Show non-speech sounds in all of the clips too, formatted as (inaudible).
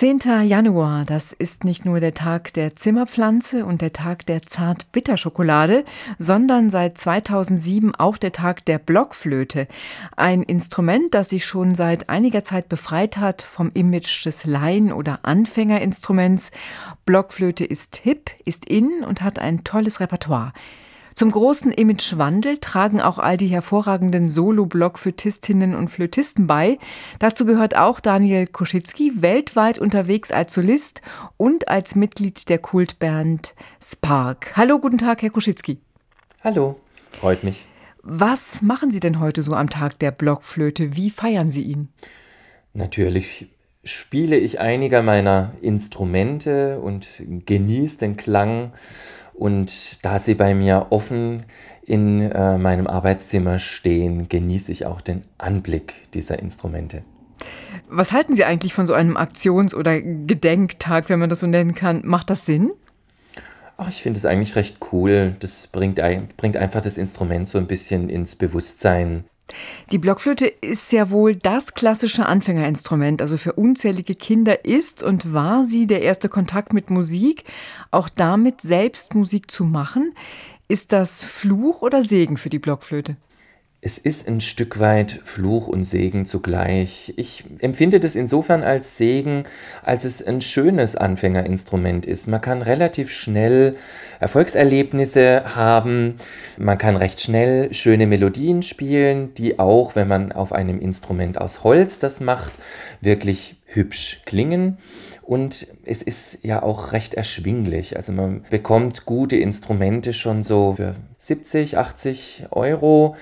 10. Januar, das ist nicht nur der Tag der Zimmerpflanze und der Tag der Zart-Bitterschokolade, sondern seit 2007 auch der Tag der Blockflöte. Ein Instrument, das sich schon seit einiger Zeit befreit hat vom Image des Laien- oder Anfängerinstruments. Blockflöte ist hip, ist in und hat ein tolles Repertoire. Zum großen Imagewandel tragen auch all die hervorragenden Solo-Blockflötistinnen und Flötisten bei. Dazu gehört auch Daniel Koschitzki, weltweit unterwegs als Solist und als Mitglied der Kultband Spark. Hallo, guten Tag, Herr Koschitzki. Hallo, freut mich. Was machen Sie denn heute so am Tag der Blockflöte? Wie feiern Sie ihn? Natürlich spiele ich einiger meiner Instrumente und genieße den Klang und da sie bei mir offen in äh, meinem Arbeitszimmer stehen, genieße ich auch den Anblick dieser Instrumente. Was halten Sie eigentlich von so einem Aktions- oder Gedenktag, wenn man das so nennen kann? Macht das Sinn? Ach, ich finde es eigentlich recht cool. Das bringt, bringt einfach das Instrument so ein bisschen ins Bewusstsein. Die Blockflöte ist ja wohl das klassische Anfängerinstrument. Also für unzählige Kinder ist und war sie der erste Kontakt mit Musik. Auch damit selbst Musik zu machen. Ist das Fluch oder Segen für die Blockflöte? Es ist ein Stück weit Fluch und Segen zugleich. Ich empfinde das insofern als Segen, als es ein schönes Anfängerinstrument ist. Man kann relativ schnell Erfolgserlebnisse haben, man kann recht schnell schöne Melodien spielen, die auch, wenn man auf einem Instrument aus Holz das macht, wirklich hübsch klingen. Und es ist ja auch recht erschwinglich. Also man bekommt gute Instrumente schon so für 70, 80 Euro.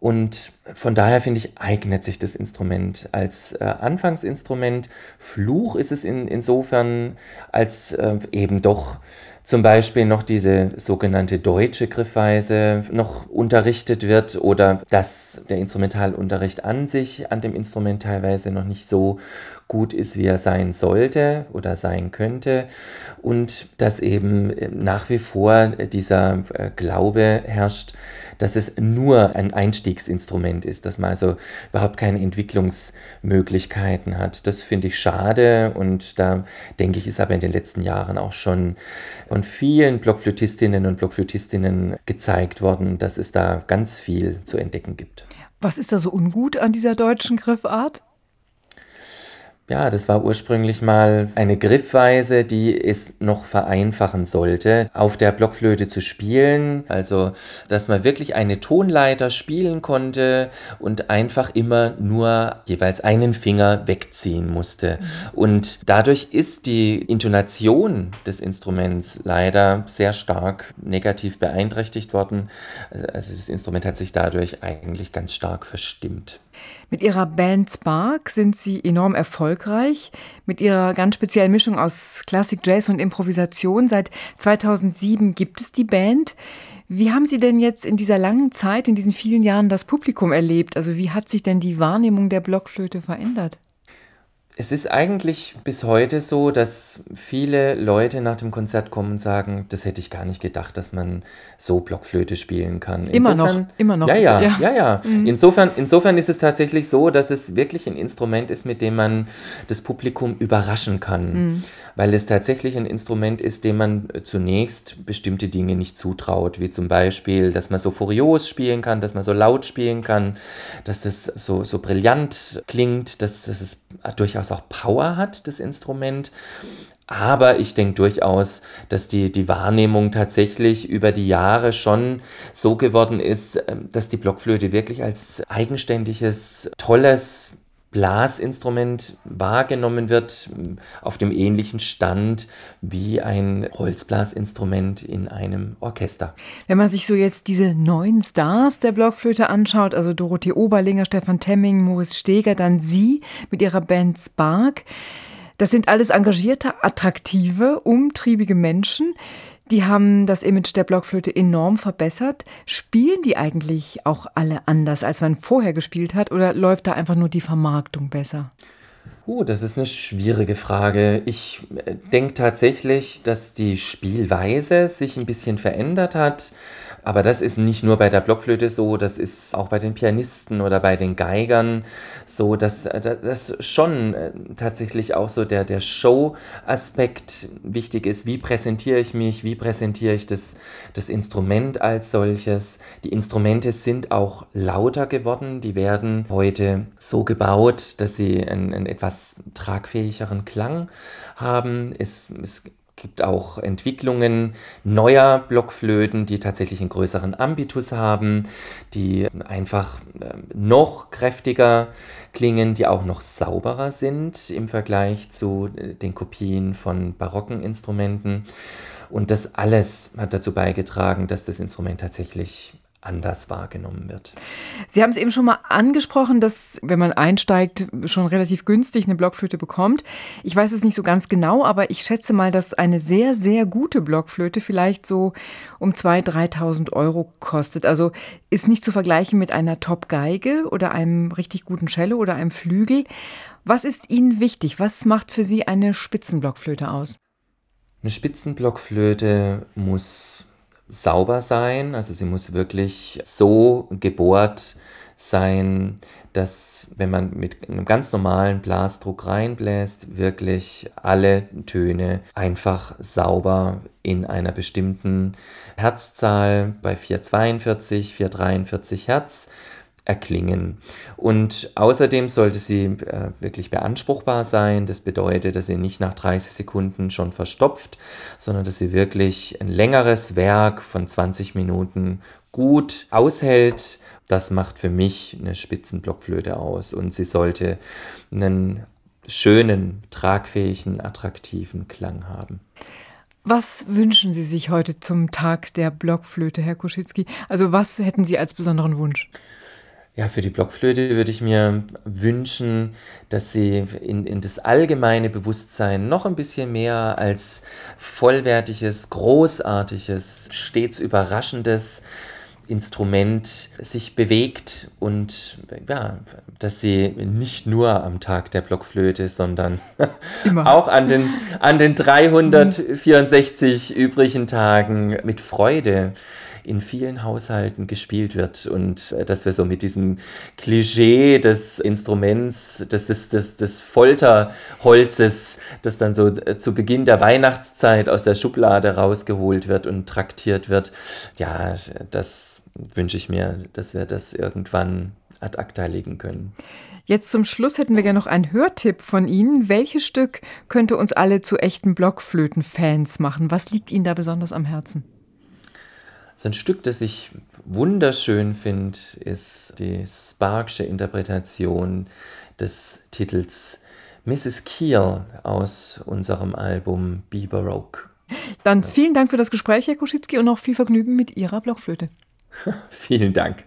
Und von daher finde ich, eignet sich das Instrument als äh, Anfangsinstrument. Fluch ist es in, insofern, als äh, eben doch zum Beispiel noch diese sogenannte deutsche Griffweise noch unterrichtet wird oder dass der Instrumentalunterricht an sich an dem Instrument teilweise noch nicht so gut ist, wie er sein sollte oder sein könnte und dass eben äh, nach wie vor dieser äh, Glaube herrscht, dass es nur ein Einstiegsinstrument ist, dass man also überhaupt keine Entwicklungsmöglichkeiten hat. Das finde ich schade und da denke ich, ist aber in den letzten Jahren auch schon von vielen Blockflötistinnen und Blockflötistinnen gezeigt worden, dass es da ganz viel zu entdecken gibt. Was ist da so ungut an dieser deutschen Griffart? Ja, das war ursprünglich mal eine Griffweise, die es noch vereinfachen sollte, auf der Blockflöte zu spielen. Also, dass man wirklich eine Tonleiter spielen konnte und einfach immer nur jeweils einen Finger wegziehen musste. Und dadurch ist die Intonation des Instruments leider sehr stark negativ beeinträchtigt worden. Also, das Instrument hat sich dadurch eigentlich ganz stark verstimmt. Mit ihrer Band Spark sind sie enorm erfolgreich. Mit ihrer ganz speziellen Mischung aus Klassik, Jazz und Improvisation. Seit 2007 gibt es die Band. Wie haben Sie denn jetzt in dieser langen Zeit, in diesen vielen Jahren das Publikum erlebt? Also wie hat sich denn die Wahrnehmung der Blockflöte verändert? Es ist eigentlich bis heute so, dass viele Leute nach dem Konzert kommen und sagen, das hätte ich gar nicht gedacht, dass man so Blockflöte spielen kann. Insofern, immer noch, immer noch. Ja, ja, ja, ja. ja. Mhm. Insofern, insofern ist es tatsächlich so, dass es wirklich ein Instrument ist, mit dem man das Publikum überraschen kann. Mhm weil es tatsächlich ein Instrument ist, dem man zunächst bestimmte Dinge nicht zutraut, wie zum Beispiel, dass man so furios spielen kann, dass man so laut spielen kann, dass das so, so brillant klingt, dass, dass es durchaus auch Power hat, das Instrument. Aber ich denke durchaus, dass die, die Wahrnehmung tatsächlich über die Jahre schon so geworden ist, äh, dass die Blockflöte wirklich als eigenständiges, tolles Blasinstrument wahrgenommen wird, auf dem ähnlichen Stand wie ein Holzblasinstrument in einem Orchester. Wenn man sich so jetzt diese neuen Stars der Blockflöte anschaut, also Dorothee Oberlinger, Stefan Temming, Moritz Steger, dann Sie mit Ihrer Band Spark, das sind alles engagierte, attraktive, umtriebige Menschen. Die haben das Image der Blockflöte enorm verbessert. Spielen die eigentlich auch alle anders, als man vorher gespielt hat, oder läuft da einfach nur die Vermarktung besser? Uh, das ist eine schwierige Frage. Ich äh, denke tatsächlich, dass die Spielweise sich ein bisschen verändert hat. Aber das ist nicht nur bei der Blockflöte so, das ist auch bei den Pianisten oder bei den Geigern so, dass das schon äh, tatsächlich auch so der, der Show-Aspekt wichtig ist. Wie präsentiere ich mich? Wie präsentiere ich das, das Instrument als solches? Die Instrumente sind auch lauter geworden. Die werden heute so gebaut, dass sie einen, einen etwas tragfähigeren Klang haben. Es, es gibt auch Entwicklungen neuer Blockflöten, die tatsächlich einen größeren Ambitus haben, die einfach ähm, noch kräftiger klingen, die auch noch sauberer sind im Vergleich zu äh, den Kopien von barocken Instrumenten. Und das alles hat dazu beigetragen, dass das Instrument tatsächlich anders wahrgenommen wird. Sie haben es eben schon mal angesprochen, dass wenn man einsteigt, schon relativ günstig eine Blockflöte bekommt. Ich weiß es nicht so ganz genau, aber ich schätze mal, dass eine sehr, sehr gute Blockflöte vielleicht so um 2.000, 3.000 Euro kostet. Also ist nicht zu vergleichen mit einer Top-Geige oder einem richtig guten Cello oder einem Flügel. Was ist Ihnen wichtig? Was macht für Sie eine Spitzenblockflöte aus? Eine Spitzenblockflöte muss sauber sein, also sie muss wirklich so gebohrt sein, dass wenn man mit einem ganz normalen Blasdruck reinbläst, wirklich alle Töne einfach sauber in einer bestimmten Herzzahl bei 442, 443 Hertz erklingen. Und außerdem sollte sie äh, wirklich beanspruchbar sein. Das bedeutet, dass sie nicht nach 30 Sekunden schon verstopft, sondern dass sie wirklich ein längeres Werk von 20 Minuten gut aushält. Das macht für mich eine Spitzenblockflöte aus. Und sie sollte einen schönen, tragfähigen, attraktiven Klang haben. Was wünschen Sie sich heute zum Tag der Blockflöte, Herr Kuschitzki? Also was hätten Sie als besonderen Wunsch? Ja, für die Blockflöte würde ich mir wünschen, dass sie in, in das allgemeine Bewusstsein noch ein bisschen mehr als vollwertiges, großartiges, stets überraschendes Instrument sich bewegt und ja, dass sie nicht nur am Tag der Blockflöte, sondern (laughs) auch an den, an den (laughs) 364 übrigen Tagen mit Freude in vielen Haushalten gespielt wird und äh, dass wir so mit diesem Klischee des Instruments, des, des, des, des Folterholzes, das dann so äh, zu Beginn der Weihnachtszeit aus der Schublade rausgeholt wird und traktiert wird, ja, das wünsche ich mir, dass wir das irgendwann ad acta legen können. Jetzt zum Schluss hätten wir gerne noch einen Hörtipp von Ihnen. Welches Stück könnte uns alle zu echten Blockflöten-Fans machen? Was liegt Ihnen da besonders am Herzen? So ein Stück, das ich wunderschön finde, ist die Sparksche Interpretation des Titels Mrs. Keel aus unserem Album Be Baroque. Dann vielen Dank für das Gespräch, Herr Koschitzki, und noch viel Vergnügen mit Ihrer Blockflöte. (laughs) Vielen Dank.